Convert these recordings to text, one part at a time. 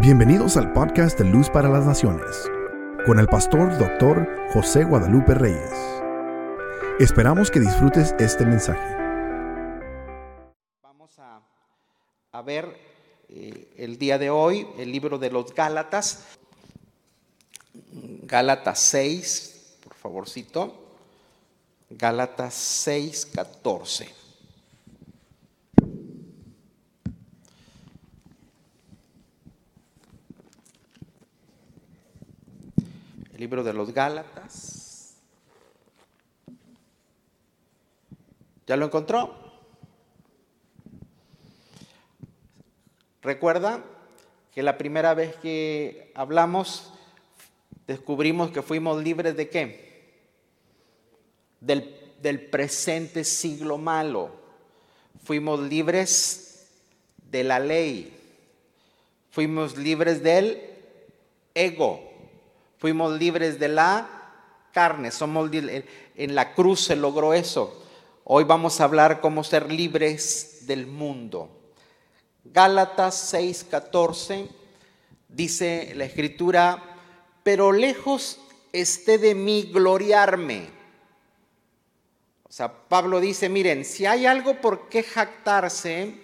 Bienvenidos al podcast de Luz para las Naciones, con el pastor doctor José Guadalupe Reyes. Esperamos que disfrutes este mensaje. Vamos a, ver eh, el día de hoy el libro de los Gálatas, Gálatas 6, por favorcito, Gálatas 6, 14. El libro de los Gálatas. ¿Ya lo encontró? Recuerda que la primera vez que hablamos descubrimos que fuimos libres de qué? Del, presente siglo malo. Fuimos libres de la ley. Fuimos libres del ego. Fuimos libres de la carne. Somos en la cruz se logró eso. Hoy vamos a hablar cómo ser libres del mundo. Gálatas 6:14 dice la escritura, pero lejos esté de mí gloriarme. O sea, Pablo dice, miren, si hay algo por qué jactarse,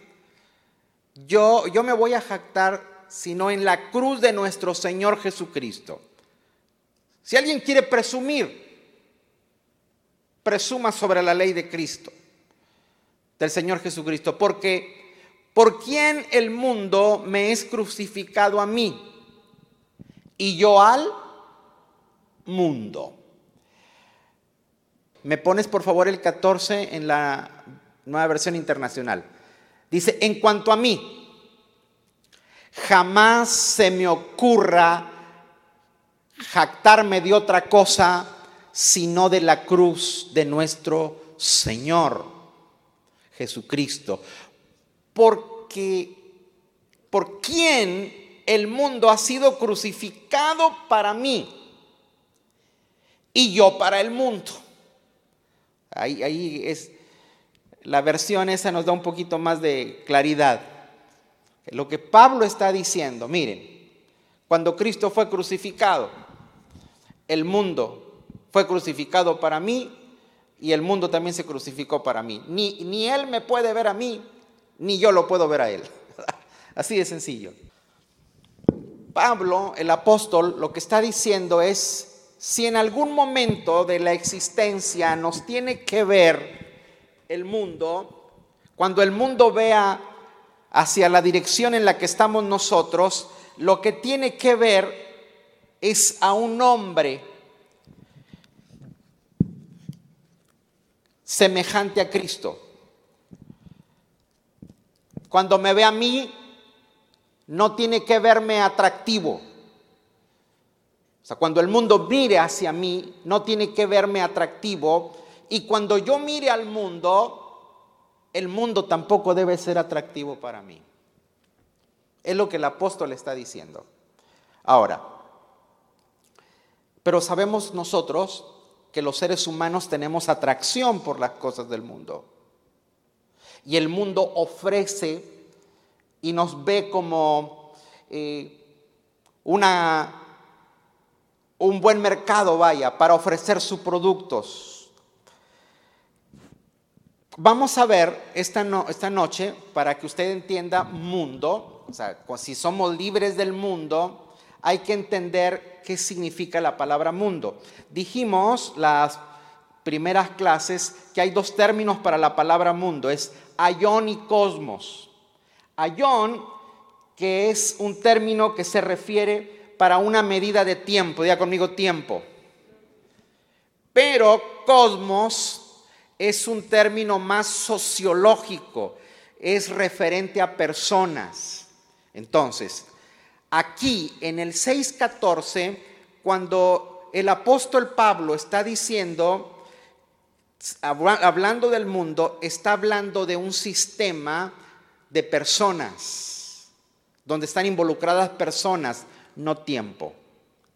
yo, yo me voy a jactar sino en la cruz de nuestro Señor Jesucristo. Si alguien quiere presumir, presuma sobre la ley de Cristo, del Señor Jesucristo, porque por quién el mundo me es crucificado a mí y yo al mundo. Me pones por favor el 14 en la nueva versión internacional. Dice, en cuanto a mí, jamás se me ocurra jactarme de otra cosa sino de la cruz de nuestro Señor Jesucristo. Porque por quién el mundo ha sido crucificado para mí y yo para el mundo. Ahí, ahí es la versión esa nos da un poquito más de claridad. Lo que Pablo está diciendo, miren, cuando Cristo fue crucificado, el mundo fue crucificado para mí y el mundo también se crucificó para mí. Ni, ni Él me puede ver a mí, ni yo lo puedo ver a Él. Así de sencillo. Pablo, el apóstol, lo que está diciendo es, si en algún momento de la existencia nos tiene que ver el mundo, cuando el mundo vea hacia la dirección en la que estamos nosotros, lo que tiene que ver es a un hombre semejante a Cristo. Cuando me ve a mí, no tiene que verme atractivo. O sea, cuando el mundo mire hacia mí, no tiene que verme atractivo. Y cuando yo mire al mundo, el mundo tampoco debe ser atractivo para mí. Es lo que el apóstol está diciendo. Ahora, pero sabemos nosotros que los seres humanos tenemos atracción por las cosas del mundo. Y el mundo ofrece y nos ve como eh, una, un buen mercado, vaya, para ofrecer sus productos. Vamos a ver esta, esta noche, para que usted entienda mundo, o sea, si somos libres del mundo, hay que entender qué significa la palabra mundo. Dijimos las primeras clases que hay dos términos para la palabra mundo, es ayón y cosmos. Ayón, que es un término que se refiere para una medida de tiempo, diga conmigo tiempo. Pero cosmos es un término más sociológico, es referente a personas. Entonces, aquí en el 6.14, cuando el apóstol Pablo está diciendo, hablando del mundo, está hablando de un sistema de personas, donde están involucradas personas, no tiempo.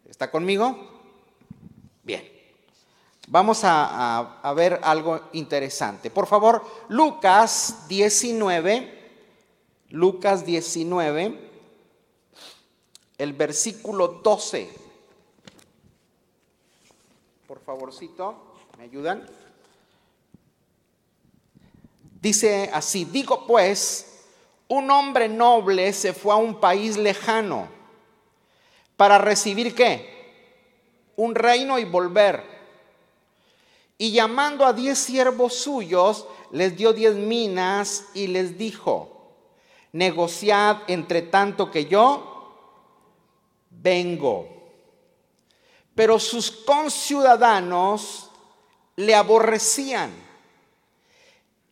¿Está conmigo? Bien. Vamos a, a, ver algo interesante. Por favor, Lucas 19, Lucas 19, el versículo 12. Por favorcito, ¿me ayudan? Dice así, digo pues, un hombre noble se fue a un país lejano para recibir qué? Un reino y volver. Y llamando a diez siervos suyos, les dio diez minas y les dijo, negociad entre tanto que yo vengo. Pero sus conciudadanos le aborrecían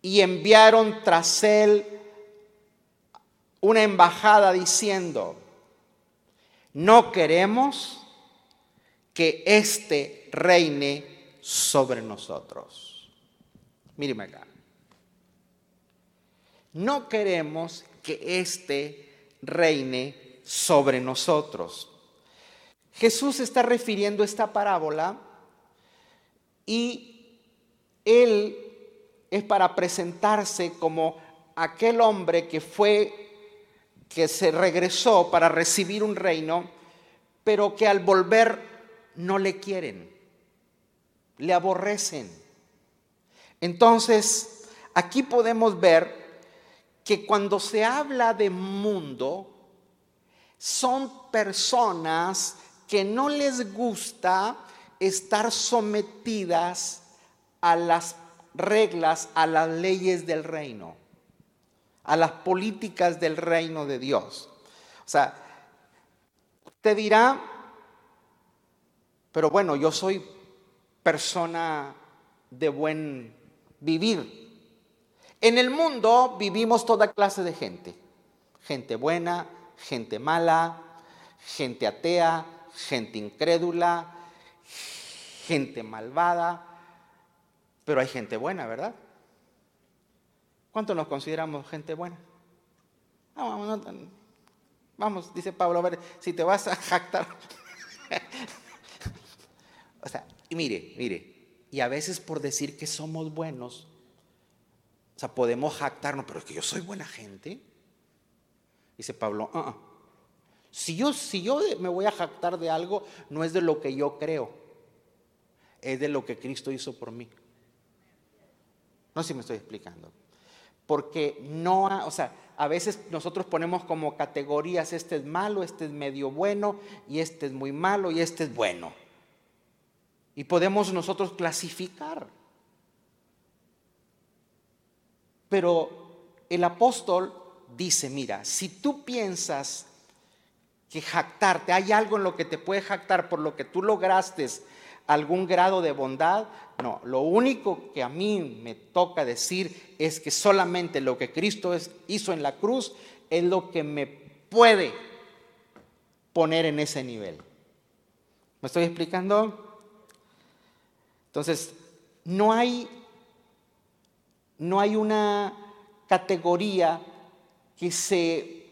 y enviaron tras él una embajada diciendo, no queremos que éste reine sobre nosotros. Míreme acá. No queremos que éste reine sobre nosotros. Jesús está refiriendo esta parábola y él es para presentarse como aquel hombre que fue, que se regresó para recibir un reino, pero que al volver no le quieren, le aborrecen. Entonces, aquí podemos ver que cuando se habla de mundo, son personas que no les gusta estar sometidas a las reglas a las leyes del reino, a las políticas del reino de Dios. O sea, te dirá, pero bueno, yo soy persona de buen vivir. En el mundo vivimos toda clase de gente. Gente buena, gente mala, gente atea, gente incrédula, gente malvada, pero hay gente buena, ¿verdad? ¿Cuántos nos consideramos gente buena? vamos, vamos, dice Pablo, a ver, si te vas a jactar. o sea, y mire, mire, y a veces por decir que somos buenos, o sea, podemos jactarnos, pero es que yo soy buena gente. Dice Pablo, uh si, yo, si yo me voy a jactar de algo, no es de lo que yo creo, es de lo que Cristo hizo por mí. No sé si me estoy explicando. Porque no, o sea, a veces nosotros ponemos como categorías, este es malo, este es medio bueno, y este es muy malo, y este es bueno. Y podemos nosotros clasificar. Pero el apóstol dice, mira, si tú piensas que jactarte, hay algo en lo que te puede jactar por lo que tú lograste algún grado de bondad. No, lo único que a mí me toca decir es que solamente lo que Cristo hizo en la cruz es lo que me puede poner en ese nivel. ¿Me estoy explicando? Entonces, no hay, no hay una categoría que se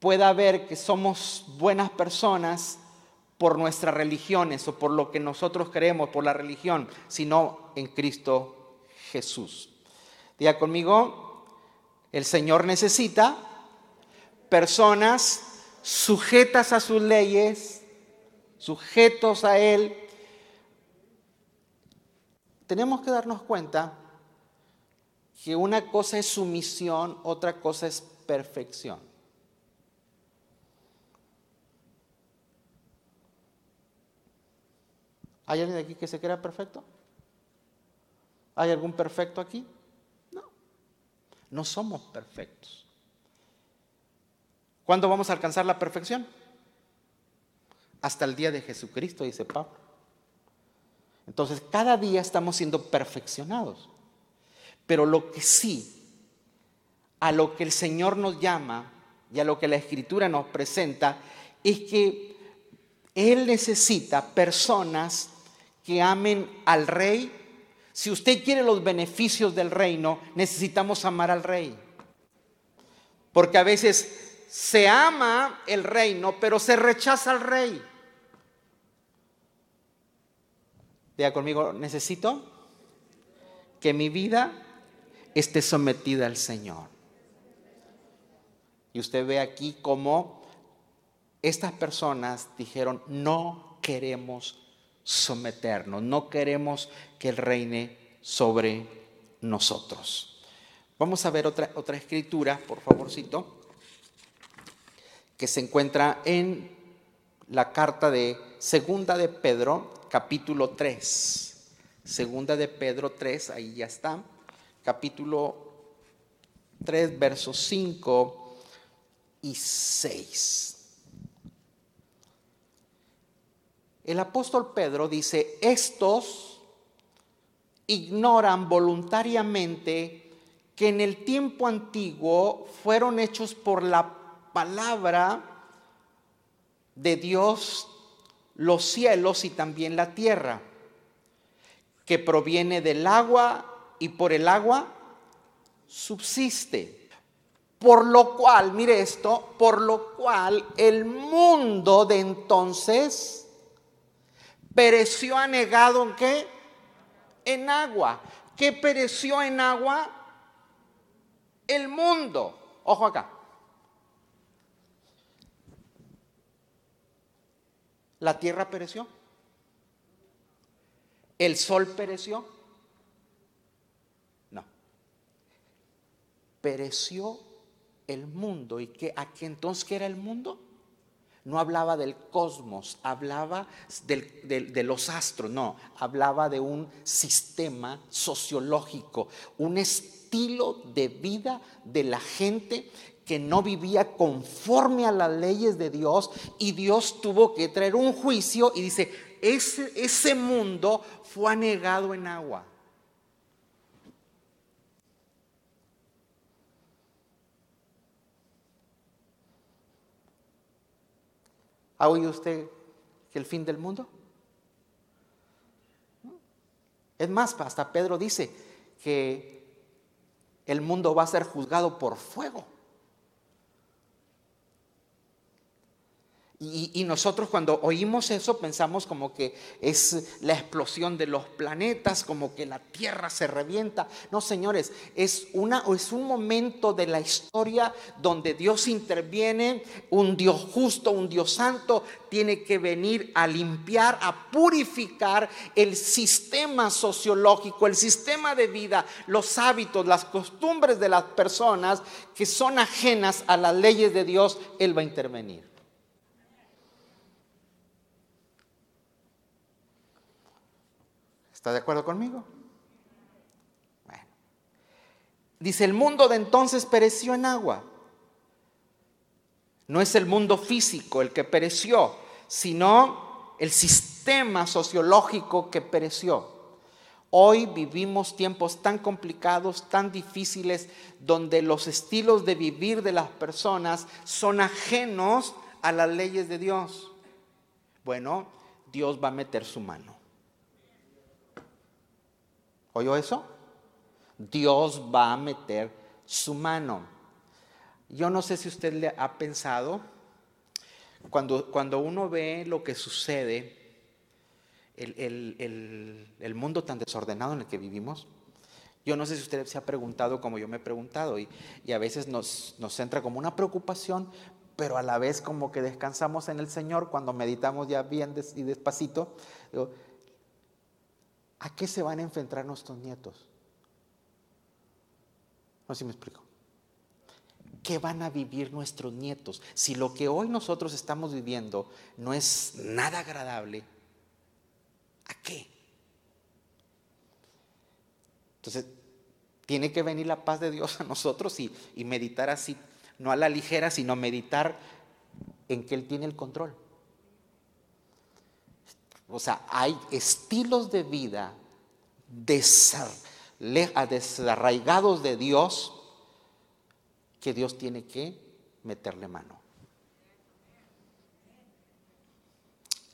pueda ver que somos buenas personas por nuestras religiones o por lo que nosotros creemos, por la religión, sino en Cristo Jesús. Diga conmigo, el Señor necesita personas sujetas a sus leyes, sujetos a Él. Tenemos que darnos cuenta que una cosa es sumisión, otra cosa es perfección. ¿Hay alguien aquí que se crea perfecto? ¿Hay algún perfecto aquí? No. No somos perfectos. ¿Cuándo vamos a alcanzar la perfección? Hasta el día de Jesucristo, dice Pablo. Entonces, cada día estamos siendo perfeccionados. Pero lo que sí, a lo que el Señor nos llama y a lo que la Escritura nos presenta, es que Él necesita personas que amen al rey. Si usted quiere los beneficios del reino, necesitamos amar al rey. Porque a veces se ama el reino, pero se rechaza al rey. Diga conmigo, necesito que mi vida esté sometida al Señor. Y usted ve aquí cómo estas personas dijeron, no queremos someternos, no queremos que Él reine sobre nosotros. Vamos a ver otra, otra escritura, por favorcito, que se encuentra en la carta de Segunda de Pedro, capítulo 3. Segunda de Pedro 3, ahí ya está. Capítulo 3, versos 5 y 6. El apóstol Pedro dice, estos ignoran voluntariamente que en el tiempo antiguo fueron hechos por la palabra de Dios los cielos y también la tierra, que proviene del agua y por el agua subsiste. Por lo cual, mire esto, por lo cual el mundo de entonces pereció anegado en qué? En agua. ¿Qué pereció en agua? El mundo. Ojo acá. La tierra pereció. El sol pereció. No. Pereció el mundo. ¿Y qué, a qué entonces qué era el mundo? No hablaba del cosmos, hablaba de los astros, no, hablaba de un sistema sociológico, un estilo de vida de la gente que no vivía conforme a las leyes de Dios y Dios tuvo que traer un juicio y dice, ese, ese mundo fue anegado en agua. ¿Ha oído usted que el fin del mundo? Es más, hasta Pedro dice que el mundo va a ser juzgado por fuego. Y, nosotros cuando oímos eso pensamos como que es la explosión de los planetas, como que la Tierra se revienta. No, señores, es, una, es un momento de la historia donde Dios interviene, un Dios justo, un Dios santo, tiene que venir a limpiar, a purificar el sistema sociológico, el sistema de vida, los hábitos, las costumbres de las personas que son ajenas a las leyes de Dios. Él va a intervenir. ¿Está de acuerdo conmigo? Bueno. Dice, el mundo de entonces pereció en agua. No es el mundo físico el que pereció, sino el sistema sociológico que pereció. Hoy vivimos tiempos tan complicados, tan difíciles, donde los estilos de vivir de las personas son ajenos a las leyes de Dios. Bueno, Dios va a meter su mano. ¿Oyó eso? Dios va a meter su mano. Yo no sé si usted le ha pensado, cuando, cuando uno ve lo que sucede, el, mundo tan desordenado en el que vivimos, yo no sé si usted se ha preguntado como yo me he preguntado y, a veces nos, nos entra como una preocupación, pero a la vez como que descansamos en el Señor cuando meditamos ya bien y despacito. Digo, ¿a qué se van a enfrentar nuestros nietos? No sé si me explico. ¿Qué van a vivir nuestros nietos? Si lo que hoy nosotros estamos viviendo no es nada agradable, ¿a qué? Entonces, tiene que venir la paz de Dios a nosotros y, y meditar así, no a la ligera, sino meditar en que Él tiene el control. O sea, hay estilos de vida desarraigados de Dios que Dios tiene que meterle mano.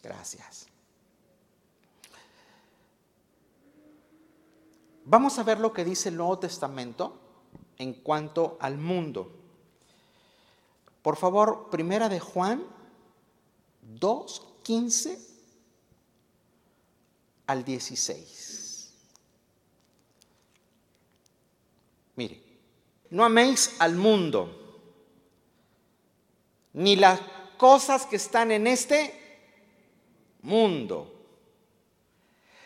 Gracias. Vamos a ver lo que dice el Nuevo Testamento en cuanto al mundo. Por favor, primera de Juan 2, 15 al 16. Mire, no améis al mundo, ni las cosas que están en este mundo.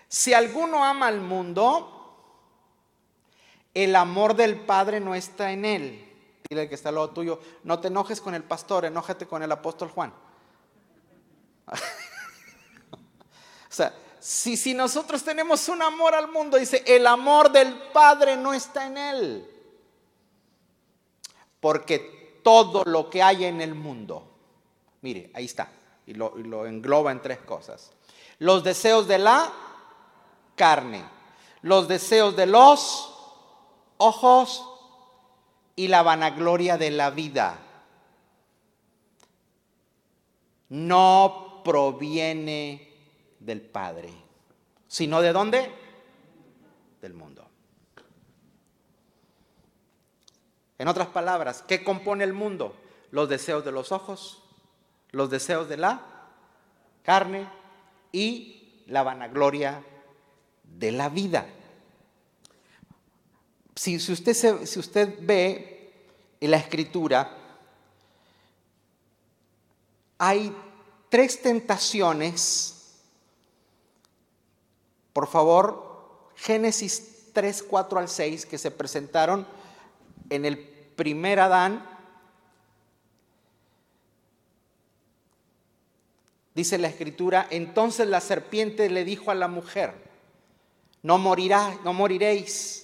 Si alguno ama al mundo, el amor del Padre no está en él. Dile que está al lado tuyo, no te enojes con el pastor, enójate con el apóstol Juan. o sea, si, si nosotros tenemos un amor al mundo, dice, el amor del Padre no está en él. Porque todo lo que hay en el mundo, mire, ahí está, y lo, y lo engloba en tres cosas. Los deseos de la carne, los deseos de los ojos y la vanagloria de la vida. No proviene del Padre, sino de dónde? Del mundo. En otras palabras, ¿qué compone el mundo? Los deseos de los ojos, los deseos de la carne y la vanagloria de la vida. Si, usted, si usted ve en la escritura, hay tres tentaciones. Por favor, Génesis 3, 4 al 6, que se presentaron en el primer Adán. Dice la escritura, entonces la serpiente le dijo a la mujer, no morirá, no moriréis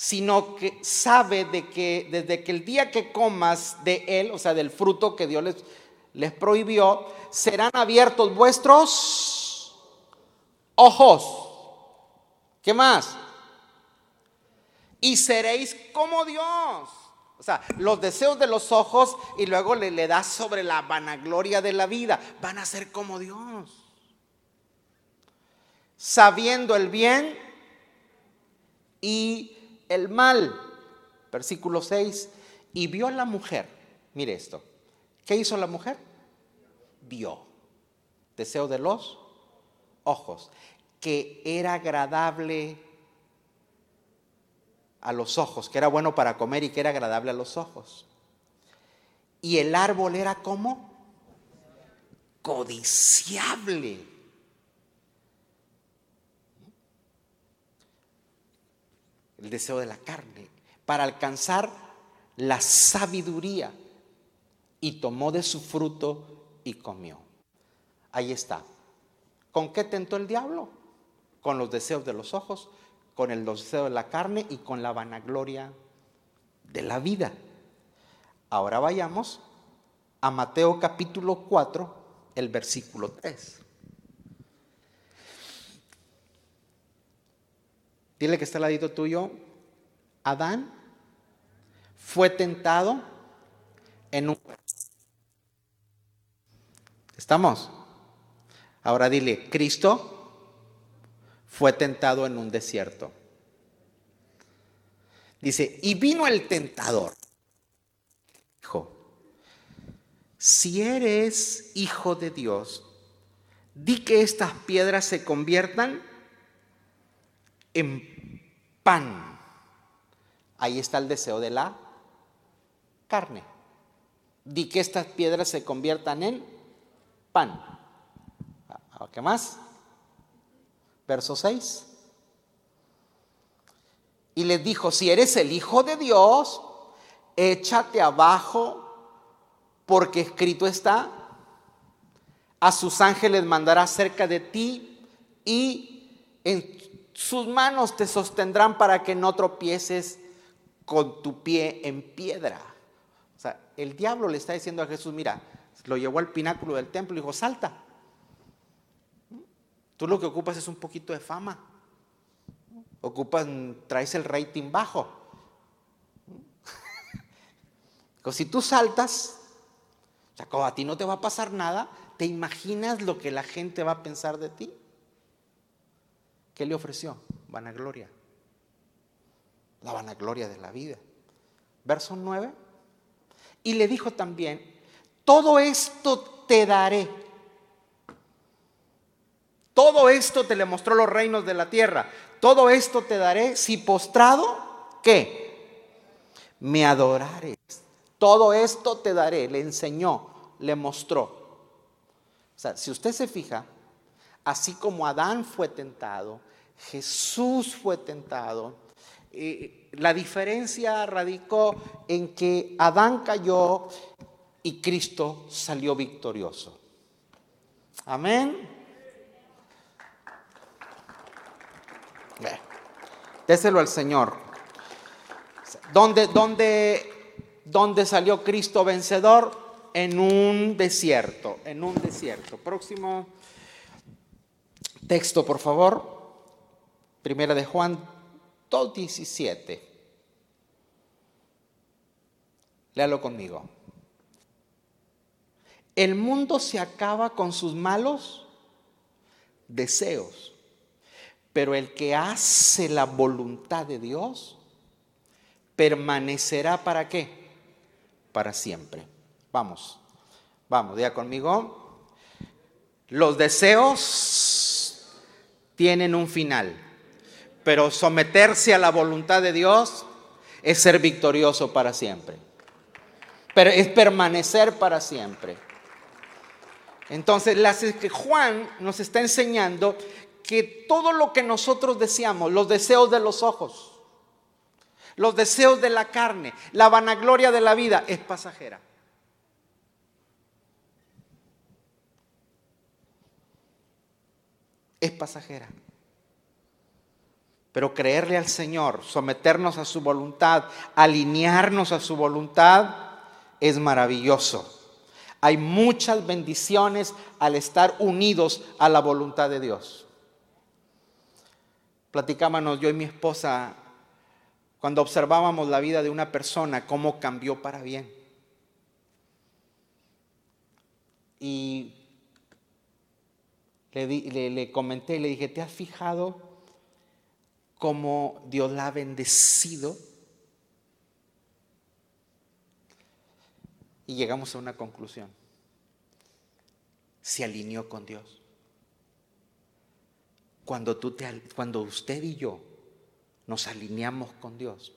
sino que sabe de que desde que el día que comas de él, o sea, del fruto que Dios les, les prohibió, serán abiertos vuestros ojos. ¿Qué más? Y seréis como Dios. O sea, los deseos de los ojos y luego le, le das sobre la vanagloria de la vida. Van a ser como Dios. Sabiendo el bien y el mal. Versículo 6. Y vio a la mujer. Mire esto. ¿Qué hizo la mujer? Vio. Deseo de los ojos. Que era agradable a los ojos, que era bueno para comer y que era agradable a los ojos. Y el árbol era como codiciable el deseo de la carne, para alcanzar la sabiduría. Y tomó de su fruto y comió. Ahí está. ¿Con qué tentó el diablo? Con los deseos de los ojos, con el deseo de la carne y con la vanagloria de la vida. Ahora vayamos a Mateo capítulo 4, el versículo 3. Dile que está al ladito tuyo. Adán fue tentado en un... ¿Estamos? Ahora dile, Cristo fue tentado en un desierto. Dice, y vino el tentador. Dijo, si eres hijo de Dios, di que estas piedras se conviertan en pan. Ahí está el deseo de la carne. Di que estas piedras se conviertan en pan. Ah, ¿Qué más? Verso 6. Y les dijo, si eres el Hijo de Dios, échate abajo, porque escrito está, a sus ángeles mandará cerca de ti y en sus manos te sostendrán para que no tropieces con tu pie en piedra. O sea, el diablo le está diciendo a Jesús, mira, lo llevó al pináculo del templo y dijo, salta. Tú lo que ocupas es un poquito de fama. Ocupas, traes el rating bajo. si tú saltas, o sea, como a ti no te va a pasar nada, ¿te imaginas lo que la gente va a pensar de ti? ¿Qué le ofreció? Vanagloria. La vanagloria de la vida. Verso 9. Y le dijo también, todo esto te daré. Todo esto te le mostró los reinos de la tierra. Todo esto te daré si postrado, ¿qué? Me adorares. Todo esto te daré, le enseñó le mostró. O sea, si usted se fija, así como Adán fue tentado, Jesús fue tentado, eh, la diferencia radicó en que Adán cayó y Cristo salió victorioso. Amén. Déselo al Señor. ¿Dónde, dónde, ¿Dónde salió Cristo vencedor? En un desierto, en un desierto. Próximo texto, por favor. Primera de Juan 2.17. Léalo conmigo. El mundo se acaba con sus malos deseos, pero el que hace la voluntad de Dios permanecerá para qué? Para siempre. Vamos, vamos, ya conmigo. Los deseos tienen un final, pero someterse a la voluntad de Dios es ser victorioso para siempre. Pero es permanecer para siempre. Entonces, que Juan nos está enseñando que todo lo que nosotros deseamos, los deseos de los ojos, los deseos de la carne, la vanagloria de la vida, es pasajera. Es pasajera. Pero creerle al Señor, someternos a su voluntad, alinearnos a su voluntad, es maravilloso. Hay muchas bendiciones al estar unidos a la voluntad de Dios. Platicábamos yo y mi esposa cuando observábamos la vida de una persona, cómo cambió para bien. Y le, le comenté, le dije, ¿te has fijado cómo Dios la ha bendecido? Y llegamos a una conclusión. Se alineó con Dios. Cuando, tú te, cuando usted y yo nos alineamos con Dios,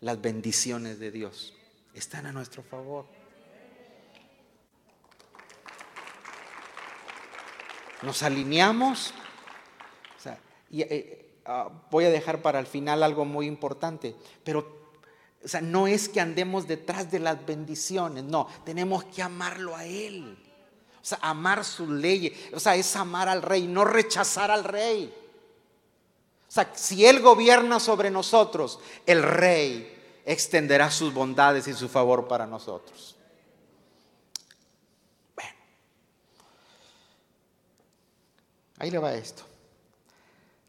las bendiciones de Dios están a nuestro favor. Nos alineamos. y, eh, ah, voy a dejar para el final algo muy importante, pero no es que andemos detrás de las bendiciones, no, tenemos que amarlo a Él. O sea, amar sus leyes, o sea, es amar al rey, no rechazar al rey. O sea, si Él gobierna sobre nosotros, el rey extenderá sus bondades y su favor para nosotros. Bueno, ahí le va esto.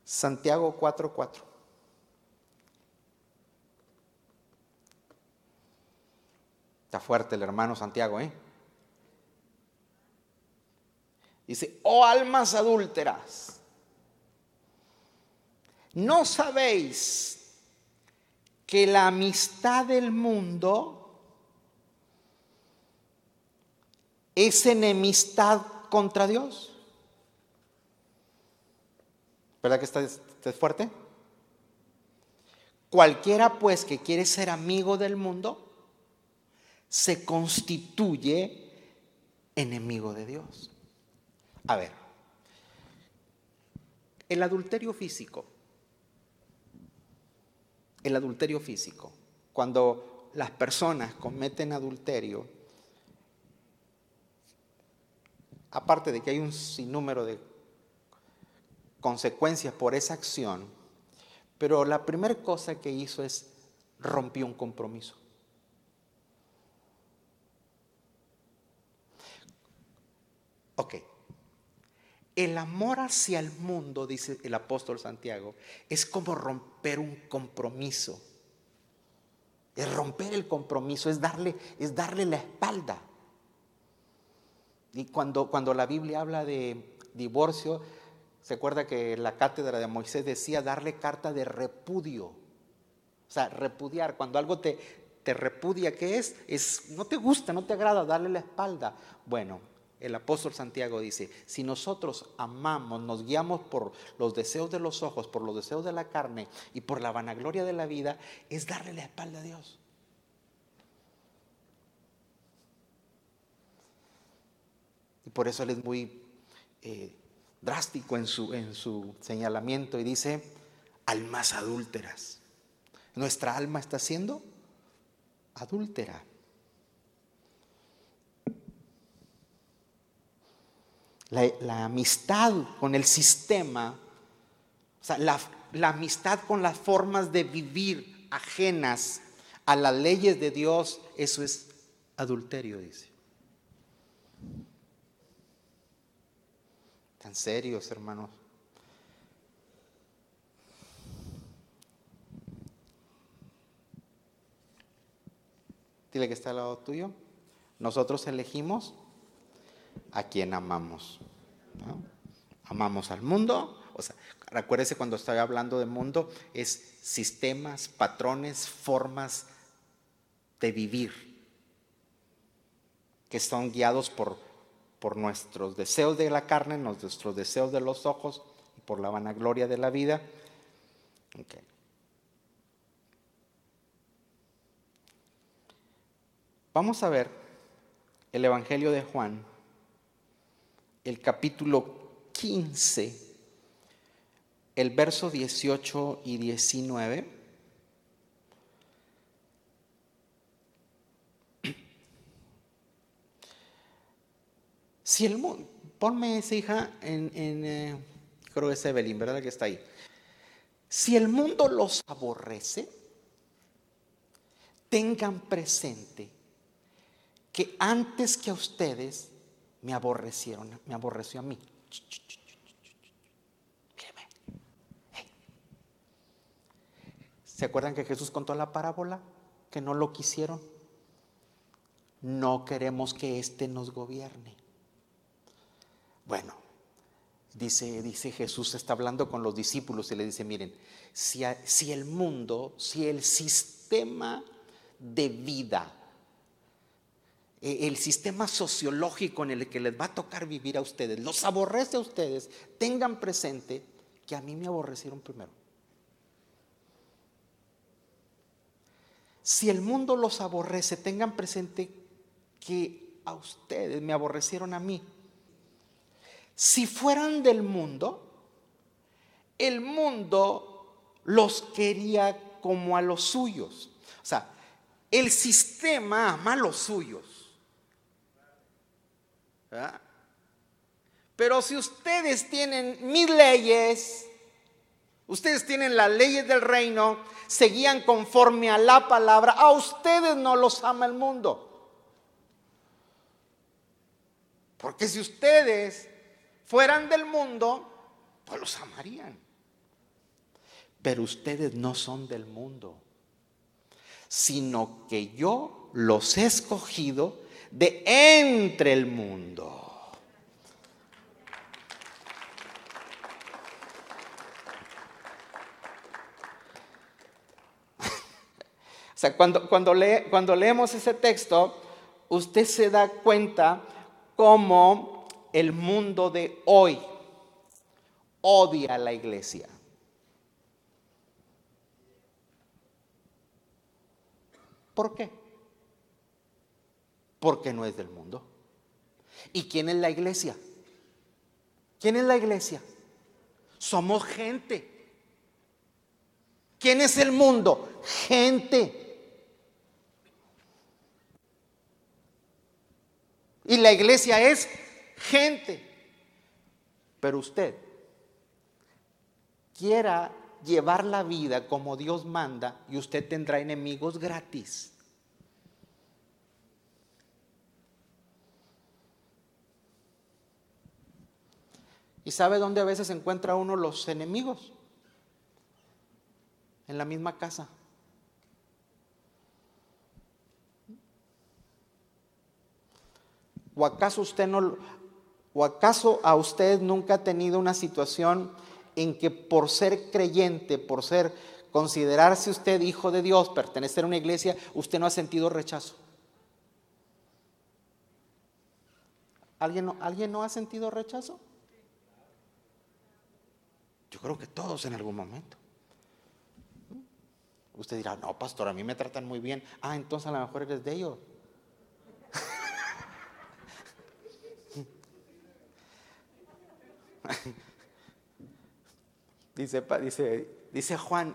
Santiago 4:4. Está fuerte el hermano Santiago, ¿eh? Dice, oh almas adúlteras, ¿no sabéis que la amistad del mundo es enemistad contra Dios? ¿Verdad que está, está fuerte? Cualquiera pues que quiere ser amigo del mundo, se constituye enemigo de Dios. A ver, el adulterio físico, el adulterio físico, cuando las personas cometen adulterio, aparte de que hay un sinnúmero de consecuencias por esa acción, pero la primera cosa que hizo es rompió un compromiso. Ok. El amor hacia el mundo, dice el apóstol Santiago, es como romper un compromiso. Es romper el compromiso, es darle, es darle la espalda. Y cuando, cuando la Biblia habla de divorcio, se acuerda que la cátedra de Moisés decía darle carta de repudio. O sea, repudiar. Cuando algo te, te repudia, ¿qué es? Es no te gusta, no te agrada, darle la espalda. Bueno, el apóstol Santiago dice, si nosotros amamos, nos guiamos por los deseos de los ojos, por los deseos de la carne y por la vanagloria de la vida, es darle la espalda a Dios. por eso él es muy eh, drástico en su, en su señalamiento y dice, almas adúlteras. Nuestra alma está siendo adúltera. La, amistad con el sistema, o sea, la, la amistad con las formas de vivir ajenas a las leyes de Dios, eso es adulterio, dice. Tan serios, hermanos. Dile que está al lado tuyo. Nosotros elegimos a quien amamos. Amamos al mundo. O sea, recuérdese cuando estoy hablando de mundo, es sistemas, patrones, formas de vivir que son guiados por, por nuestros deseos de la carne, nuestros deseos de los ojos y por la vanagloria de la vida. Vamos a ver el Evangelio de Juan, el capítulo 15, el verso 18 y 19. Si el mundo, ponme esa hija en, eh, creo que es Evelyn, ¿verdad? Que está ahí. Si el mundo los aborrece, tengan presente que antes que a ustedes me aborrecieron, me aborreció a mí. ¿Se acuerdan que Jesús contó la parábola? Que no lo quisieron. No queremos que éste nos gobierne. Bueno, dice, dice Jesús, está hablando con los discípulos y le dice, miren, si, si el mundo, si el sistema de vida el sistema sociológico en el que les va a tocar vivir a ustedes, los aborrece a ustedes, tengan presente que a mí me aborrecieron primero. Si el mundo los aborrece, tengan presente que a ustedes me aborrecieron a mí. Si fueran del mundo, el mundo los quería como a los suyos. O sea, el sistema ama a los suyos. Pero si ustedes tienen mis leyes, ustedes tienen las leyes del reino, seguían conforme a la palabra, a ustedes no los ama el mundo. Porque si ustedes fueran del mundo, pues los amarían. Pero ustedes no son del mundo, sino que yo los he escogido de entre el mundo. o sea, cuando, cuando, cuando leemos ese texto, usted se da cuenta cómo el mundo de hoy odia a la iglesia. ¿Por qué? Porque no es del mundo. ¿Y quién es la iglesia? ¿Quién es la iglesia? Somos gente. ¿Quién es el mundo? Gente. Y la iglesia es gente. Pero usted quiera llevar la vida como Dios manda y usted tendrá enemigos gratis. ¿Y sabe dónde a veces encuentra uno los enemigos? En la misma casa. ¿O acaso usted no o acaso a usted nunca ha tenido una situación en que por ser creyente, por ser considerarse usted hijo de Dios, pertenecer a una iglesia, usted no ha sentido rechazo? ¿Alguien no, ¿alguien no ha sentido rechazo? Yo creo que todos en algún momento. Usted dirá, no, pastor, a mí me tratan muy bien. Ah, entonces a lo mejor eres de ellos. dice, dice, dice Juan,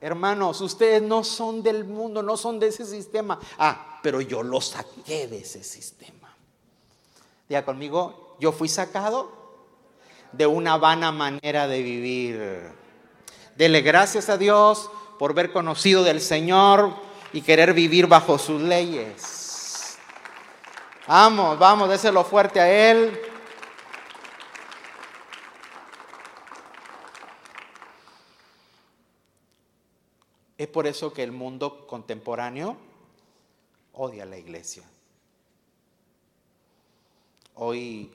hermanos, ustedes no son del mundo, no son de ese sistema. Ah, pero yo lo saqué de ese sistema. Diga conmigo, yo fui sacado de una vana manera de vivir. Dele gracias a Dios por ver conocido del Señor y querer vivir bajo sus leyes. Vamos, vamos, déselo fuerte a Él. Es por eso que el mundo contemporáneo odia a la iglesia. Hoy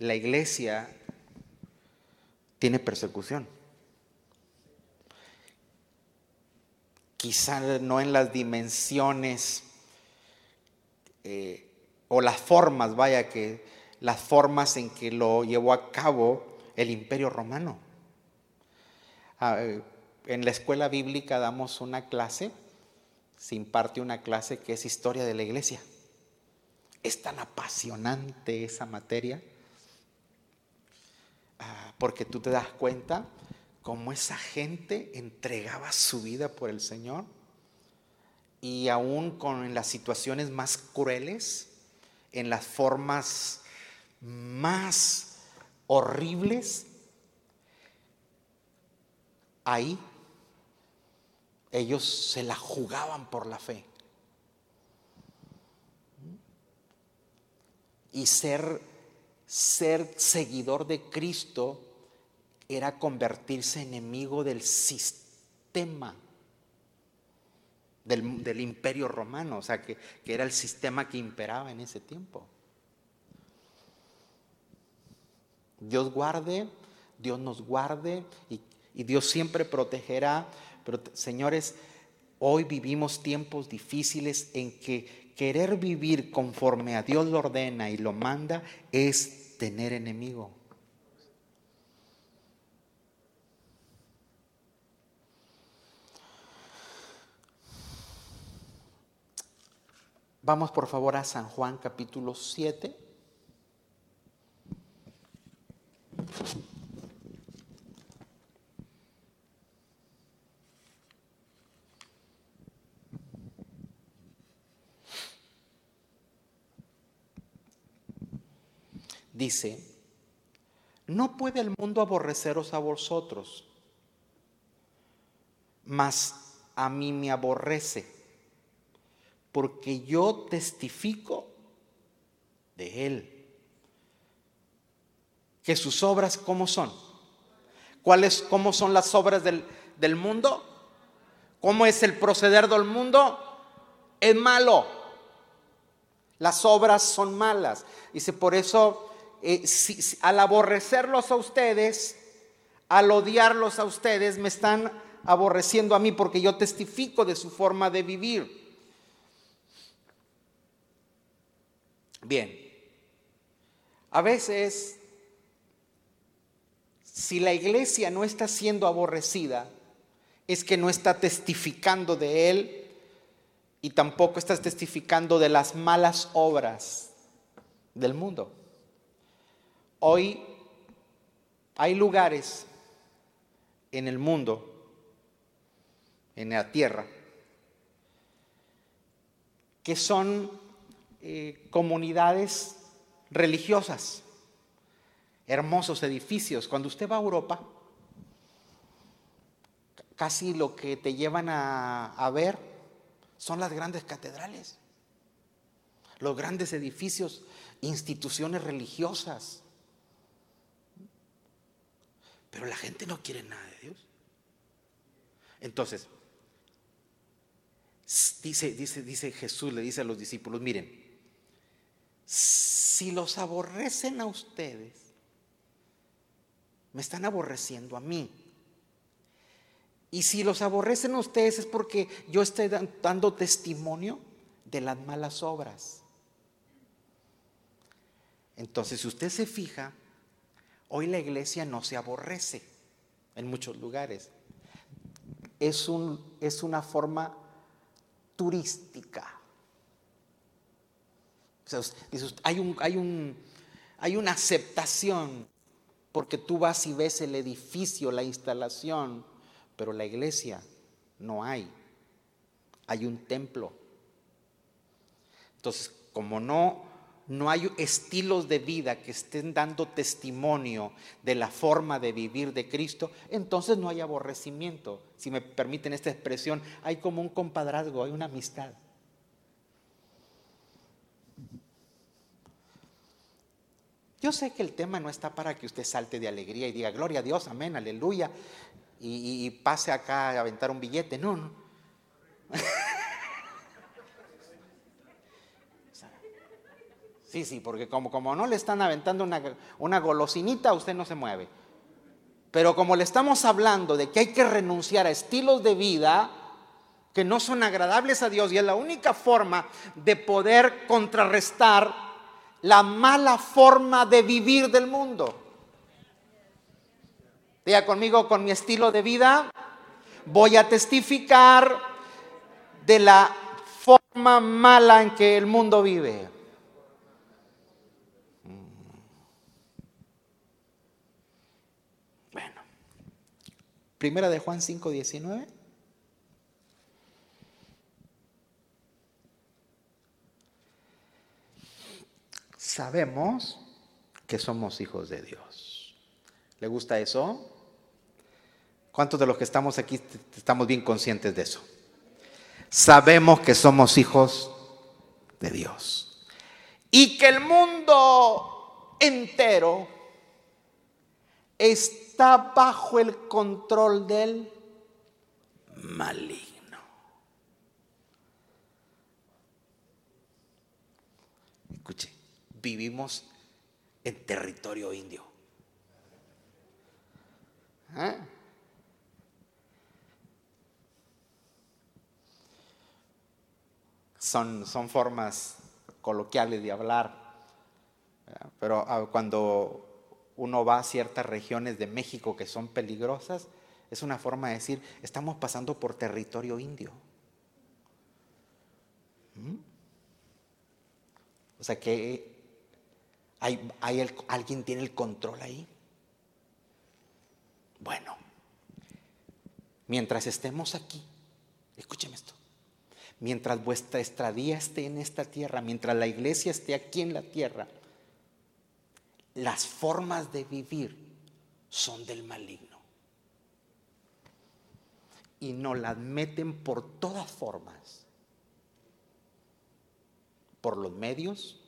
la iglesia tiene persecución. Quizá no en las dimensiones eh, o las formas, vaya que las formas en que lo llevó a cabo el imperio romano. Ah, eh, en la escuela bíblica damos una clase, se imparte una clase que es historia de la iglesia. Es tan apasionante esa materia porque tú te das cuenta cómo esa gente entregaba su vida por el Señor y aún con las situaciones más crueles, en las formas más horribles, ahí ellos se la jugaban por la fe. Y ser, ser seguidor de Cristo era convertirse enemigo del sistema del, imperio romano, o sea, que, era el sistema que imperaba en ese tiempo. Dios guarde, Dios nos guarde y, y Dios siempre protegerá pero señores, hoy vivimos tiempos difíciles en que querer vivir conforme a Dios lo ordena y lo manda es tener enemigo. Vamos por favor a San Juan capítulo 7. Dice, no puede el mundo aborreceros a vosotros, mas a mí me aborrece, porque yo testifico de él. Que sus obras, ¿cómo son? ¿Cuáles, cómo son las obras del, del mundo? ¿Cómo es el proceder del mundo? Es malo. Las obras son malas. Dice, por eso eh, al aborrecerlos a ustedes, al odiarlos a ustedes, me están aborreciendo a mí porque yo testifico de su forma de vivir. Bien, a veces, si la iglesia no está siendo aborrecida, es que no está testificando de Él y tampoco está testificando de las malas obras del mundo. Hoy hay lugares en el mundo, en la tierra, que son eh, comunidades religiosas, hermosos edificios. Cuando usted va a Europa, casi lo que te llevan a, a ver son las grandes catedrales, los grandes edificios, instituciones religiosas. Pero la gente no quiere nada de Dios. Entonces, dice, dice, dice Jesús, le dice a los discípulos, miren, si los aborrecen a ustedes, me están aborreciendo a mí. Y si los aborrecen a ustedes es porque yo estoy dando testimonio de las malas obras. Entonces, si usted se fija, Hoy la iglesia no se aborrece en muchos lugares. Es, un, es una forma turística. hay, un, hay, un, hay una aceptación Porque tú vas y ves el edificio, la instalación, pero la iglesia no hay. Hay un templo. Entonces, como no no hay estilos de vida que estén dando testimonio de la forma de vivir de Cristo, entonces no hay aborrecimiento. Si me permiten esta expresión, hay como un compadrazgo, hay una amistad. Yo sé que el tema no está para que usted salte de alegría y diga, gloria a Dios, amén, aleluya, y, pase acá a aventar un billete. No, no. Sí, sí, porque como, como no le están aventando una, una golosinita, usted no se mueve. Pero como le estamos hablando de que hay que renunciar a estilos de vida que no son agradables a Dios y es la única forma de poder contrarrestar la mala forma de vivir del mundo. Diga conmigo, con mi estilo de vida voy a testificar de la forma mala en que el mundo vive. Primera de Juan 5, 19. Sabemos que somos hijos de Dios. ¿Le gusta eso? ¿Cuántos de los que estamos aquí estamos bien conscientes de eso? Sabemos que somos hijos de Dios. Y que el mundo entero está bajo el control del maligno. Escuche, vivimos en territorio indio. ¿Eh? Son, son formas coloquiales de hablar, pero ah, cuando uno va a ciertas regiones de México que son peligrosas, es una forma de decir, estamos pasando por territorio indio. ¿Mm? O sea que hay, alguien tiene el control ahí. Bueno, mientras estemos aquí, escúcheme esto, mientras vuestra estadía esté en esta tierra, mientras la iglesia esté aquí en la tierra, las formas de vivir son del maligno. Y nos las meten por todas formas. Por los medios,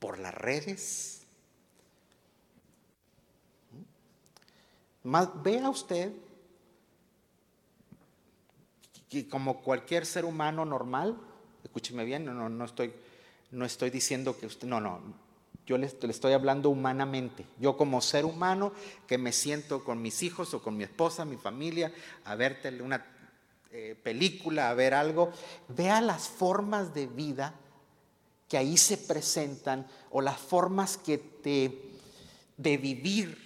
por las redes. Más, vea usted que como cualquier ser humano normal, escúcheme bien, no, no, estoy, no estoy diciendo que usted, no, no, yo le, estoy hablando humanamente. Yo como ser humano que me siento con mis hijos o con mi esposa, mi familia, a verte una eh, película, a ver algo, vea las formas de vida que ahí se presentan o las formas que te de vivir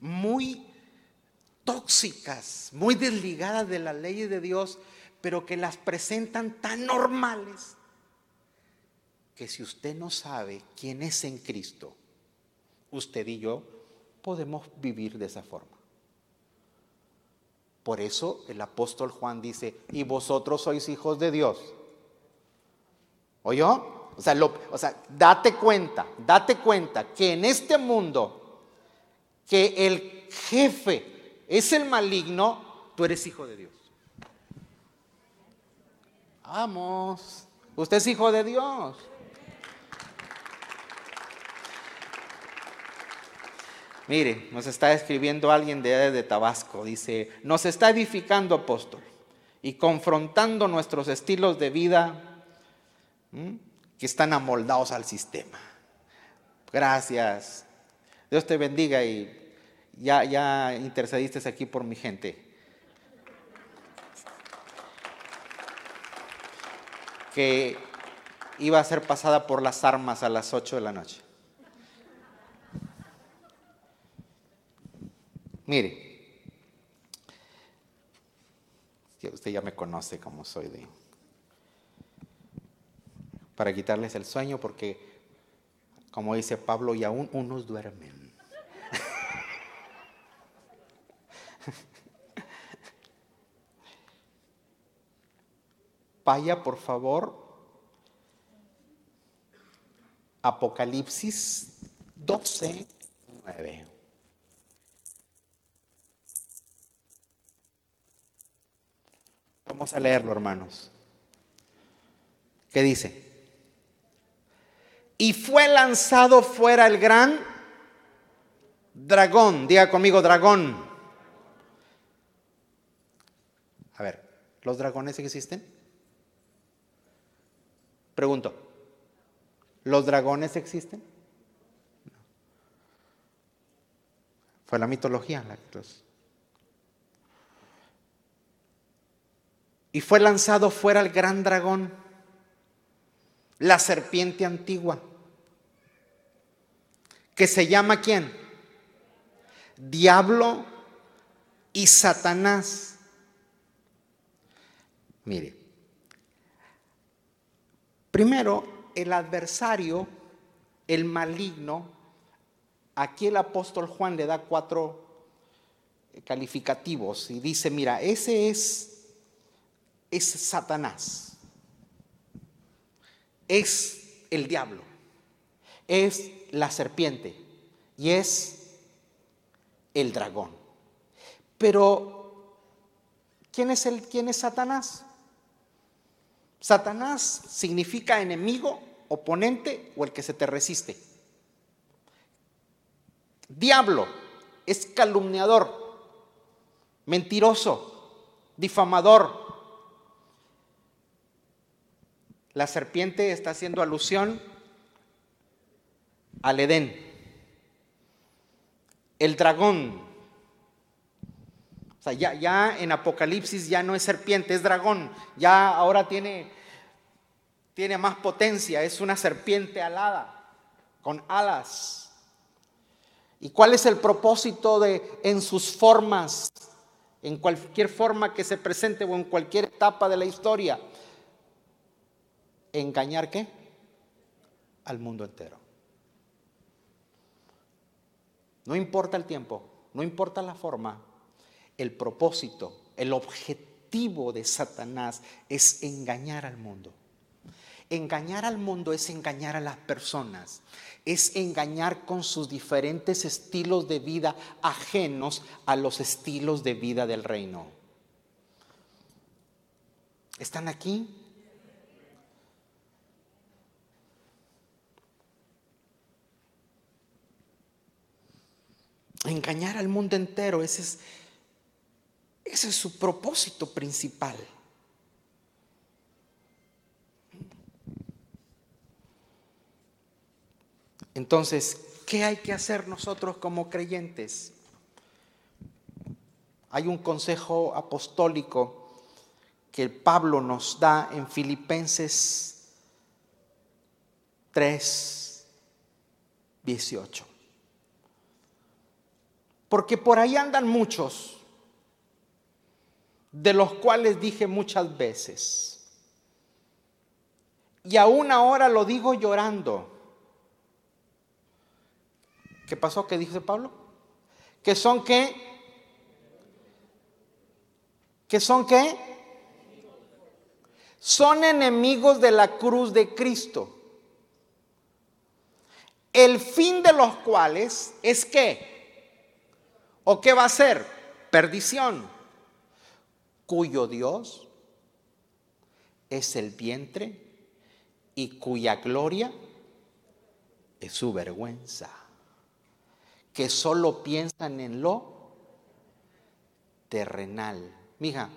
muy tóxicas, muy desligadas de la ley de Dios, pero que las presentan tan normales que si usted no sabe quién es en Cristo, usted y yo podemos vivir de esa forma. Por eso el apóstol Juan dice, y vosotros sois hijos de Dios. ¿Oyó? O sea, o sea, date cuenta, date cuenta que en este mundo, que el jefe es el maligno, tú eres hijo de Dios. Vamos, usted es hijo de Dios. Mire, nos está escribiendo alguien de, Tabasco. Dice, nos está edificando apóstol y confrontando nuestros estilos de vida que están amoldados al sistema. Gracias. Dios te bendiga y ya, ya intercediste aquí por mi gente. Que iba a ser pasada por las armas a las 8 de la noche. Mire, usted ya me conoce como soy de... Para quitarles el sueño porque, como dice Pablo, y aún unos duermen. Vaya, por favor, Apocalipsis 12, 9. Vamos a leerlo, hermanos. ¿Qué dice? Y fue lanzado fuera el gran dragón. Diga conmigo, dragón. A ver, ¿los dragones existen? Pregunto, ¿los dragones existen? Fue la mitología la que Y fue lanzado fuera el gran dragón, la serpiente antigua, que se llama quién? Diablo y Satanás. Mire, primero el adversario, el maligno, aquí el apóstol Juan le da cuatro calificativos y dice, mira, ese es es Satanás, es el diablo, es la serpiente y es el dragón. Pero, ¿quién es, el, quién es Satanás? Satanás significa enemigo, oponente o el que se te resiste. Diablo es calumniador, mentiroso, difamador, La serpiente está haciendo alusión al Edén. El dragón. O sea, ya, ya en Apocalipsis ya no es serpiente, es dragón. Ya ahora tiene, tiene más potencia, es una serpiente alada, con alas. ¿Y cuál es el propósito de en sus formas, en cualquier forma que se presente o en cualquier etapa de la historia? Engañar qué? Al mundo entero. No importa el tiempo, no importa la forma, el propósito, el objetivo de Satanás es engañar al mundo. Engañar al mundo es engañar a las personas, es engañar con sus diferentes estilos de vida ajenos a los estilos de vida del reino. ¿Están aquí? Engañar al mundo entero. Ese es, ese es su propósito principal. Entonces, ¿qué hay que hacer nosotros como creyentes? Hay un consejo apostólico que Pablo nos da en Filipenses 3, 18. Porque por ahí andan muchos, de los cuales dije muchas veces. Y aún ahora lo digo llorando. ¿Qué pasó? ¿Qué dice Pablo? Que son qué? Que son qué? Son enemigos de la cruz de Cristo. El fin de los cuales es que ¿O qué va a ser? Perdición, cuyo Dios es el vientre y cuya gloria es su vergüenza, que solo piensan en lo terrenal. Mija,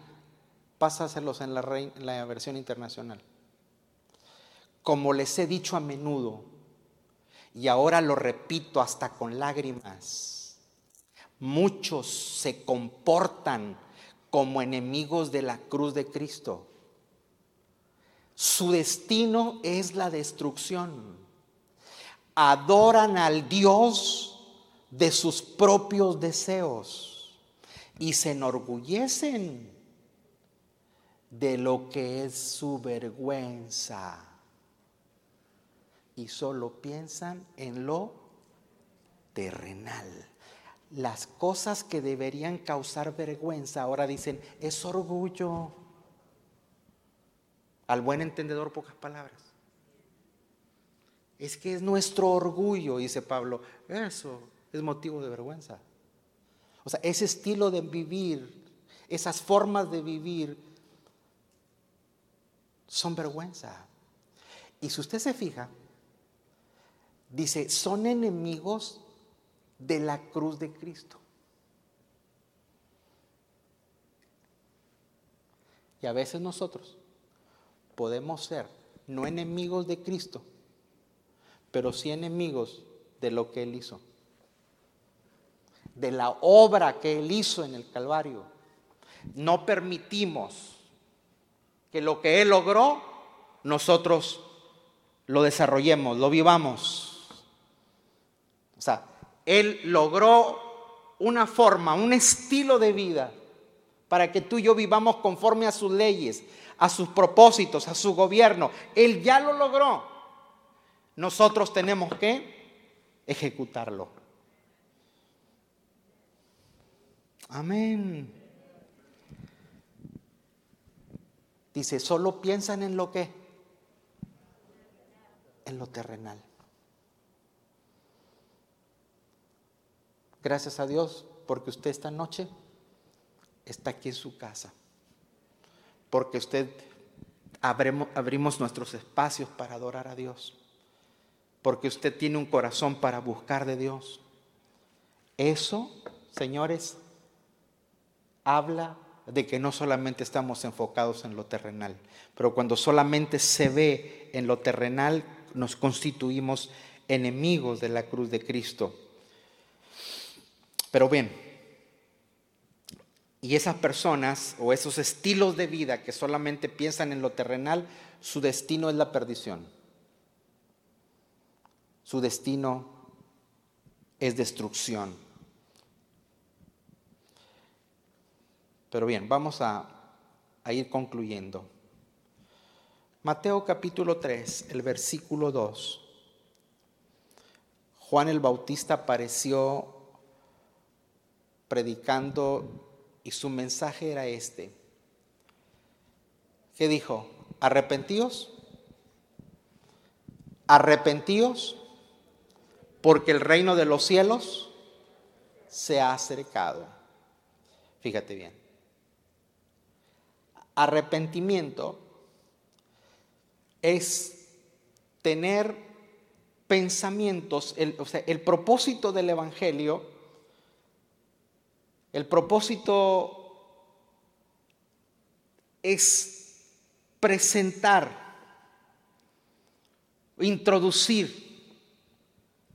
pásaselos en la, en la versión internacional. Como les he dicho a menudo, y ahora lo repito hasta con lágrimas, muchos se comportan como enemigos de la cruz de Cristo. Su destino es la destrucción. Adoran al Dios de sus propios deseos y se enorgullecen de lo que es su vergüenza y solo piensan en lo terrenal. Las cosas que deberían causar vergüenza ahora dicen, es orgullo. Al buen entendedor, pocas palabras. Es que es nuestro orgullo, dice Pablo. Eso es motivo de vergüenza. O sea, ese estilo de vivir, esas formas de vivir, son vergüenza. Y si usted se fija, dice, son enemigos de la cruz de Cristo. Y a veces nosotros podemos ser no enemigos de Cristo, pero sí enemigos de lo que Él hizo, de la obra que Él hizo en el Calvario. No permitimos que lo que Él logró, nosotros lo desarrollemos, lo vivamos. Él logró una forma, un estilo de vida para que tú y yo vivamos conforme a sus leyes, a sus propósitos, a su gobierno. Él ya lo logró. Nosotros tenemos que ejecutarlo. Amén. Dice, solo piensan en lo que, en lo terrenal. Gracias a Dios porque usted esta noche está aquí en su casa. Porque usted abrimos nuestros espacios para adorar a Dios. Porque usted tiene un corazón para buscar de Dios. Eso, señores, habla de que no solamente estamos enfocados en lo terrenal, pero cuando solamente se ve en lo terrenal, nos constituimos enemigos de la cruz de Cristo. Pero bien, y esas personas o esos estilos de vida que solamente piensan en lo terrenal, su destino es la perdición. Su destino es destrucción. Pero bien, vamos a, a ir concluyendo. Mateo capítulo 3, el versículo 2. Juan el Bautista apareció predicando y su mensaje era este. ¿Qué dijo? Arrepentíos, arrepentíos, porque el reino de los cielos se ha acercado. Fíjate bien. Arrepentimiento es tener pensamientos, o sea, el propósito del Evangelio el propósito es presentar, introducir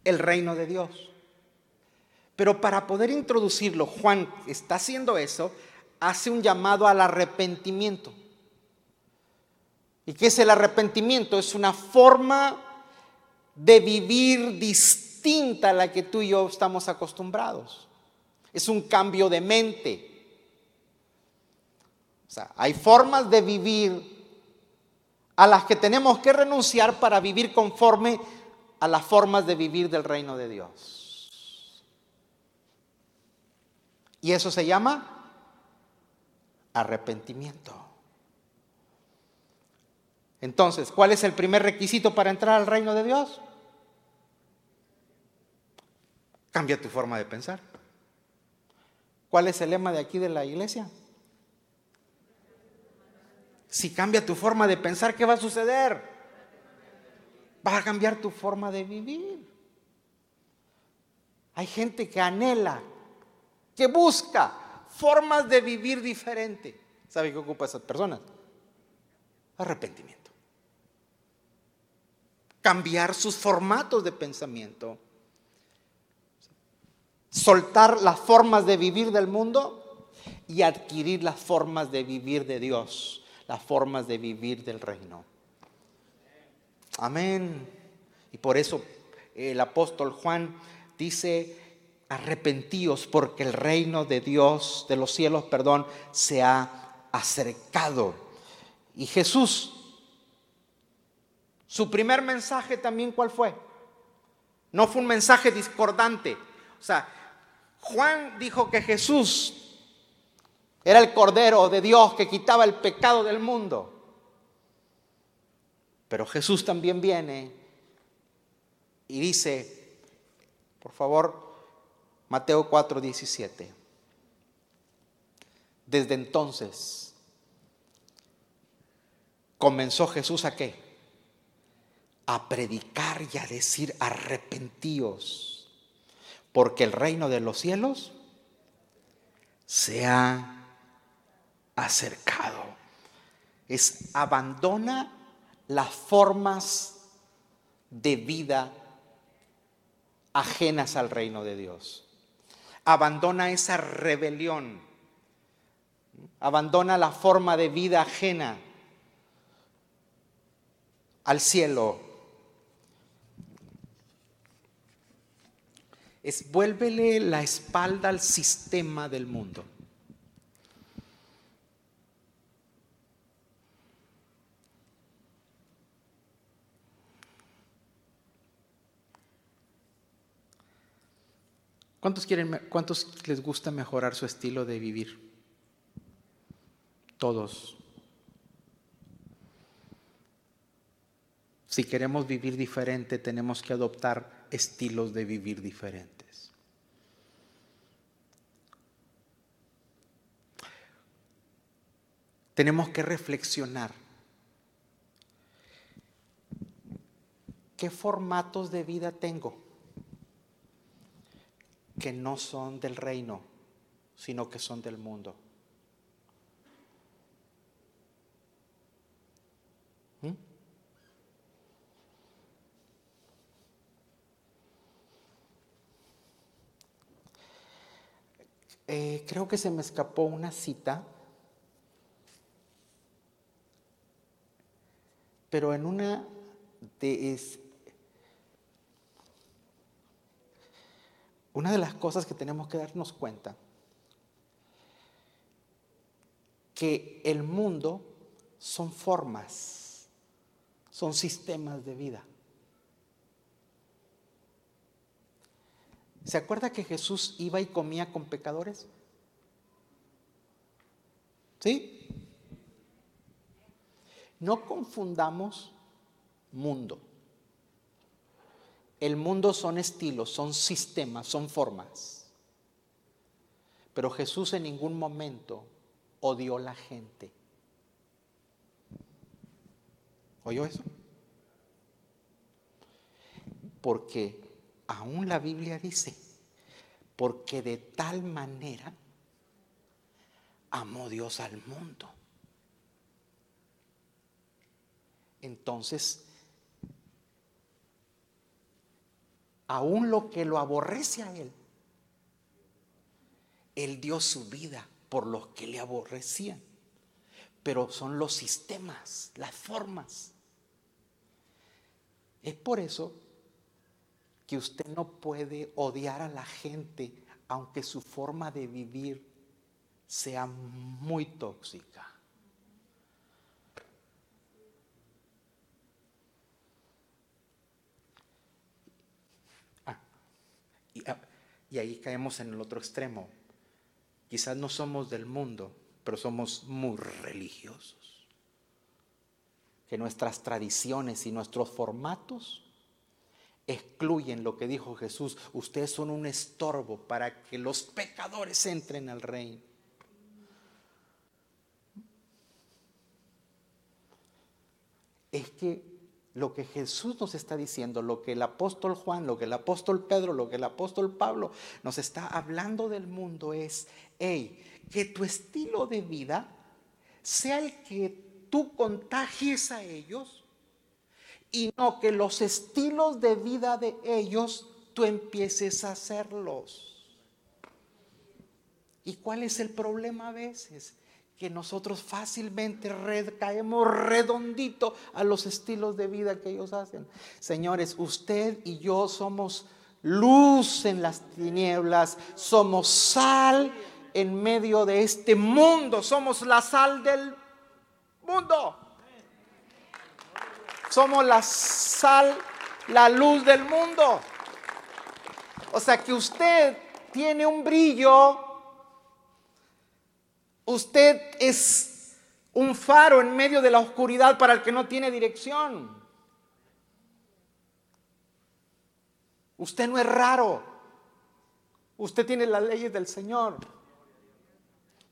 el reino de Dios. Pero para poder introducirlo, Juan está haciendo eso, hace un llamado al arrepentimiento. ¿Y qué es el arrepentimiento? Es una forma de vivir distinta a la que tú y yo estamos acostumbrados es un cambio de mente. O sea, hay formas de vivir a las que tenemos que renunciar para vivir conforme a las formas de vivir del reino de Dios. Y eso se llama arrepentimiento. Entonces, ¿cuál es el primer requisito para entrar al reino de Dios? Cambia tu forma de pensar. ¿Cuál es el lema de aquí de la iglesia? Si cambia tu forma de pensar, ¿qué va a suceder? Va a cambiar tu forma de vivir. Hay gente que anhela, que busca formas de vivir diferente. ¿Sabe qué ocupa a esas personas? Arrepentimiento. Cambiar sus formatos de pensamiento soltar las formas de vivir del mundo y adquirir las formas de vivir de Dios, las formas de vivir del reino. Amén. Y por eso el apóstol Juan dice, arrepentíos porque el reino de Dios, de los cielos, perdón, se ha acercado. Y Jesús, su primer mensaje también, ¿cuál fue? No fue un mensaje discordante. O sea, Juan dijo que Jesús era el Cordero de Dios que quitaba el pecado del mundo. Pero Jesús también viene y dice, por favor, Mateo 4, 17. Desde entonces comenzó Jesús a qué? A predicar y a decir arrepentíos, porque el reino de los cielos se ha acercado. Es abandona las formas de vida ajenas al reino de Dios. Abandona esa rebelión. Abandona la forma de vida ajena al cielo. Es vuélvele la espalda al sistema del mundo. ¿Cuántos, quieren, ¿Cuántos les gusta mejorar su estilo de vivir? Todos. Si queremos vivir diferente, tenemos que adoptar estilos de vivir diferentes. Tenemos que reflexionar. ¿Qué formatos de vida tengo? que no son del reino, sino que son del mundo. ¿Mm? Eh, creo que se me escapó una cita, pero en una de, Una de las cosas que tenemos que darnos cuenta, que el mundo son formas, son sistemas de vida. ¿Se acuerda que Jesús iba y comía con pecadores? ¿Sí? No confundamos mundo. El mundo son estilos, son sistemas, son formas. Pero Jesús en ningún momento odió la gente. ¿Oyó eso? Porque aún la Biblia dice, porque de tal manera amó Dios al mundo. Entonces, aún lo que lo aborrece a él, él dio su vida por los que le aborrecían. Pero son los sistemas, las formas. Es por eso que usted no puede odiar a la gente aunque su forma de vivir sea muy tóxica. Ah, y, ahí caemos en el otro extremo. Quizás no somos del mundo, pero somos muy religiosos. Que nuestras tradiciones y nuestros formatos excluyen lo que dijo Jesús. Ustedes son un estorbo para que los pecadores entren al reino. Es que lo que Jesús nos está diciendo, lo que el apóstol Juan, lo que el apóstol Pedro, lo que el apóstol Pablo nos está hablando del mundo es, hey, que tu estilo de vida sea el que tú contagies a ellos y no que los estilos de vida de ellos tú empieces a hacerlos. ¿Y cuál es el problema a veces? Que nosotros fácilmente caemos redondito a los estilos de vida que ellos hacen. Señores, usted y yo somos luz en las tinieblas, somos sal en medio de este mundo, somos la sal del mundo. Somos la sal, la luz del mundo. O sea que usted tiene un brillo. Usted es un faro en medio de la oscuridad para el que no tiene dirección. Usted no es raro. Usted tiene las leyes del Señor.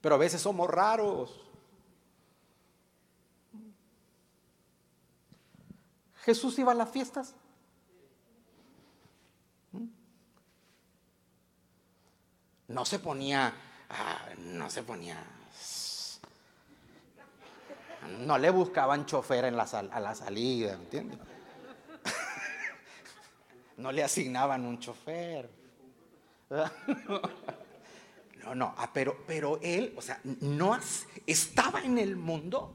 Pero a veces somos raros. Jesús iba a las fiestas. No se ponía, ah, no se ponía, no le buscaban chofer en la a la salida, ¿entiendes? No le asignaban un chofer. No, no, ah, pero, pero él, o sea, no estaba en el mundo,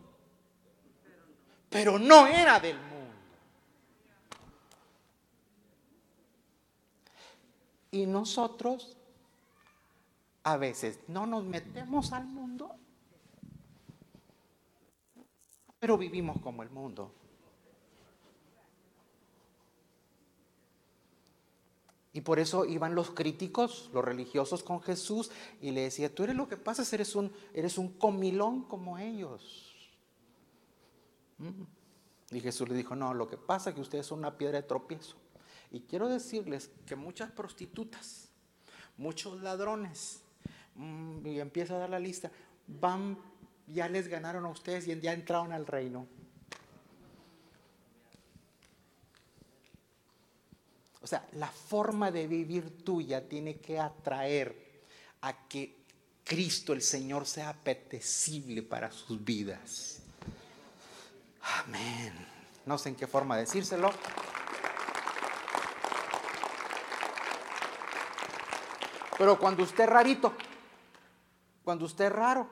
pero no era del mundo. Y nosotros a veces no nos metemos al mundo, pero vivimos como el mundo. Y por eso iban los críticos, los religiosos con Jesús y le decía, tú eres lo que pasa, eres un, eres un comilón como ellos. Mm. Y Jesús le dijo, no, lo que pasa es que ustedes son una piedra de tropiezo. Y quiero decirles que muchas prostitutas, muchos ladrones, y empieza a dar la lista, van, ya les ganaron a ustedes y ya entraron al reino. O sea, la forma de vivir tuya tiene que atraer a que Cristo el Señor sea apetecible para sus vidas. Amén. No sé en qué forma decírselo. Pero cuando usted rarito, cuando usted es raro,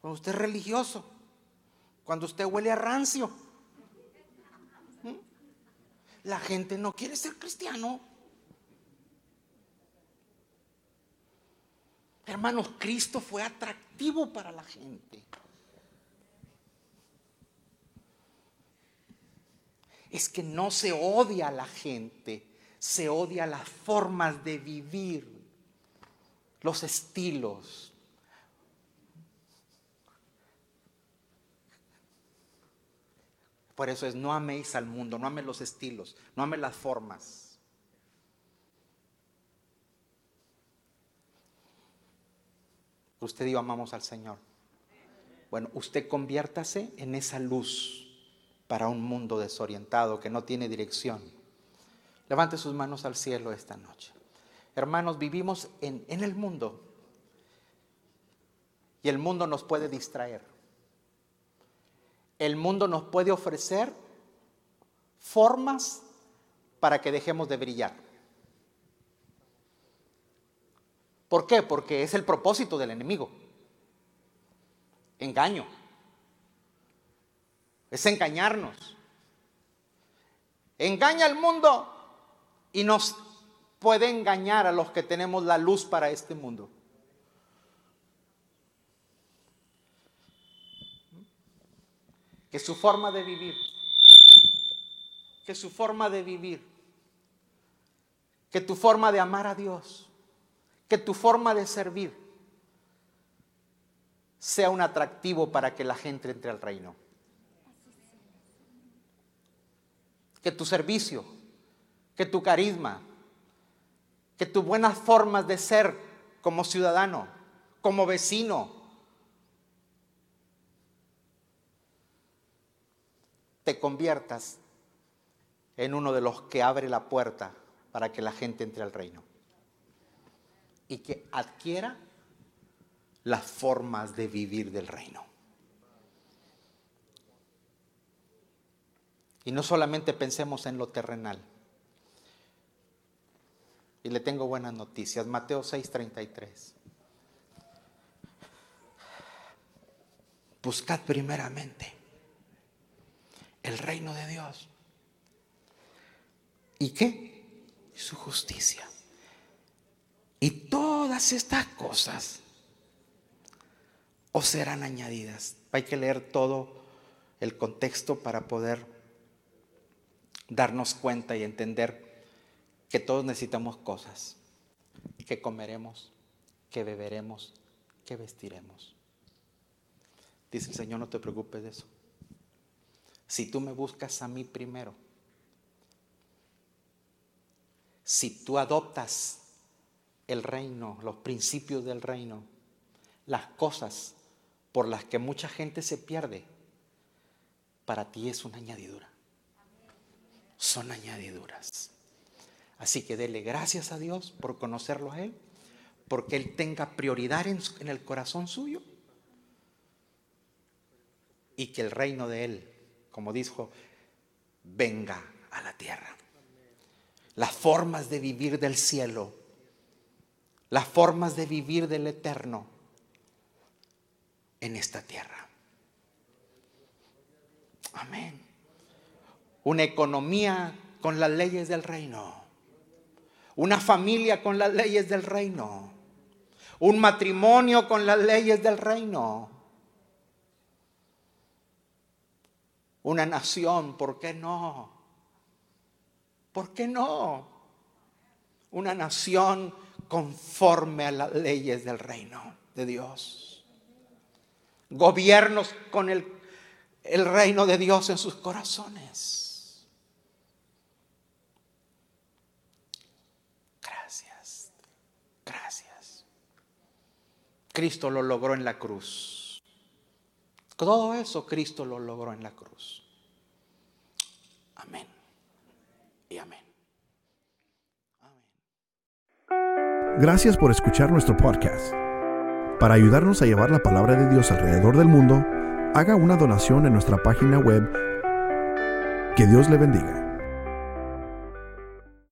cuando usted es religioso, cuando usted huele a rancio, la gente no quiere ser cristiano. Hermanos, Cristo fue atractivo para la gente. Es que no se odia a la gente, se odia las formas de vivir los estilos. Por eso es, no améis al mundo, no améis los estilos, no améis las formas. Usted y yo amamos al Señor. Bueno, usted conviértase en esa luz para un mundo desorientado que no tiene dirección. Levante sus manos al cielo esta noche. Hermanos, vivimos en, el mundo y el mundo nos puede distraer. El mundo nos puede ofrecer formas para que dejemos de brillar. ¿Por qué? Porque es el propósito del enemigo. Engaño. Es engañarnos. Engaña al mundo y nos puede engañar a los que tenemos la luz para este mundo. Que su forma de vivir, que su forma de vivir, que tu forma de amar a Dios, que tu forma de servir sea un atractivo para que la gente entre al reino. Que tu servicio, que tu carisma, que tus buenas formas de ser como ciudadano, como vecino, te conviertas en uno de los que abre la puerta para que la gente entre al reino y que adquiera las formas de vivir del reino. Y no solamente pensemos en lo terrenal. Y le tengo buenas noticias. Mateo 6:33. Buscad primeramente el reino de Dios. ¿Y qué? Su justicia. Y todas estas cosas os serán añadidas. Hay que leer todo el contexto para poder darnos cuenta y entender que todos necesitamos cosas. qué comeremos, qué beberemos, qué vestiremos. Dice el Señor, no te preocupes de eso. Si tú me buscas a mí primero, si tú adoptas el reino, los principios del reino, las cosas por las que mucha gente se pierde, para ti es una añadidura. Son añadiduras. Así que dele gracias a Dios por conocerlo a Él, porque Él tenga prioridad en, el corazón suyo y que el reino de Él, como dijo, venga a la tierra. Las formas de vivir del cielo, las formas de vivir del eterno en esta tierra. Amén. Una economía con las leyes del reino. Una familia con las leyes del reino. Un matrimonio con las leyes del reino. Una nación, ¿por qué no? ¿Por qué no? Una nación conforme a las leyes del reino de Dios. Gobiernos con el, el reino de Dios en sus corazones. Cristo lo logró en la cruz. Todo eso Cristo lo logró en la cruz. Amén. Y amén. Gracias por escuchar nuestro podcast. Para ayudarnos a llevar la palabra de Dios alrededor del mundo, haga una donación en nuestra página web. Que Dios le bendiga.